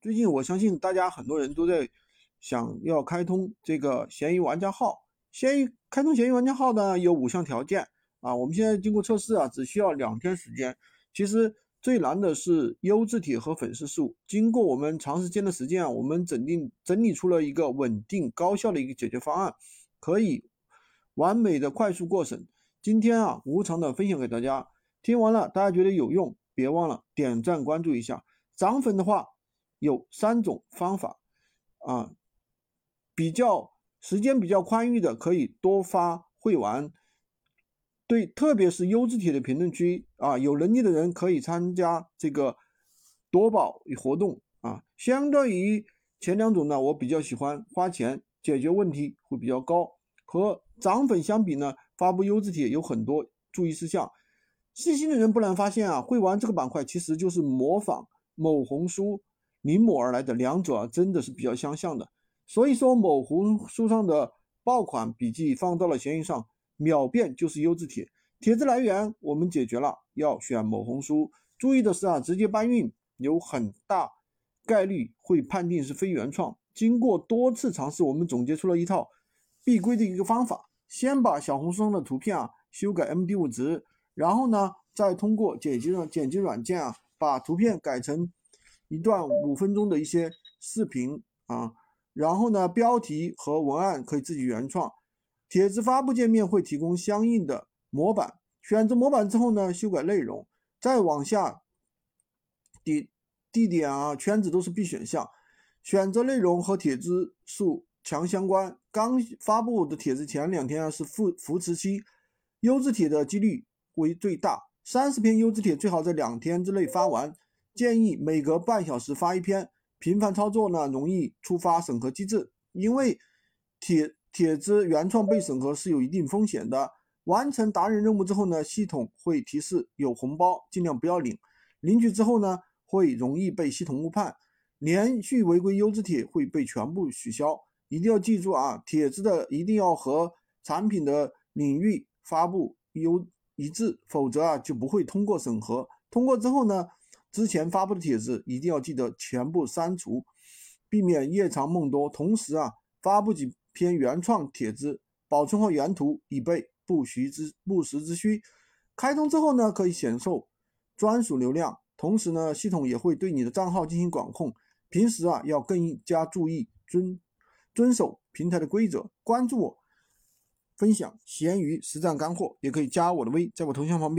最近我相信大家很多人都在想要开通这个闲鱼玩家号。闲鱼开通闲鱼玩家号呢有五项条件啊，我们现在经过测试啊，只需要两天时间。其实最难的是优质帖和粉丝数。经过我们长时间的实践啊，我们整定整理出了一个稳定高效的一个解决方案，可以完美的快速过审。今天啊，无偿的分享给大家。听完了，大家觉得有用，别忘了点赞关注一下。涨粉的话。有三种方法啊，比较时间比较宽裕的可以多发会玩，对，特别是优质帖的评论区啊，有能力的人可以参加这个夺宝活动啊。相对于前两种呢，我比较喜欢花钱解决问题会比较高。和涨粉相比呢，发布优质帖有很多注意事项。细心的人不难发现啊，会玩这个板块其实就是模仿某红书。临摹而来的两者真的是比较相像的，所以说某红书上的爆款笔记放到了闲鱼上，秒变就是优质帖。帖子来源我们解决了，要选某红书。注意的是啊，直接搬运有很大概率会判定是非原创。经过多次尝试，我们总结出了一套必归的一个方法：先把小红书上的图片啊修改 MD5 值，然后呢再通过剪辑软剪辑软件啊把图片改成。一段五分钟的一些视频啊，然后呢，标题和文案可以自己原创。帖子发布界面会提供相应的模板，选择模板之后呢，修改内容，再往下，地地点啊圈子都是必选项。选择内容和帖子数强相关，刚发布的帖子前两天啊是扶扶持期，优质帖的几率为最大。三十篇优质帖最好在两天之内发完。建议每隔半小时发一篇，频繁操作呢容易触发审核机制，因为帖帖子原创被审核是有一定风险的。完成达人任务之后呢，系统会提示有红包，尽量不要领。领取之后呢，会容易被系统误判，连续违规优质帖会被全部取消。一定要记住啊，帖子的一定要和产品的领域发布优一致，否则啊就不会通过审核。通过之后呢？之前发布的帖子一定要记得全部删除，避免夜长梦多。同时啊，发布几篇原创帖子，保存好原图，以备不时之不时之需。开通之后呢，可以享受专属流量。同时呢，系统也会对你的账号进行管控。平时啊，要更加注意遵遵守平台的规则。关注我，分享闲鱼实战干货，也可以加我的微，在我头像旁边。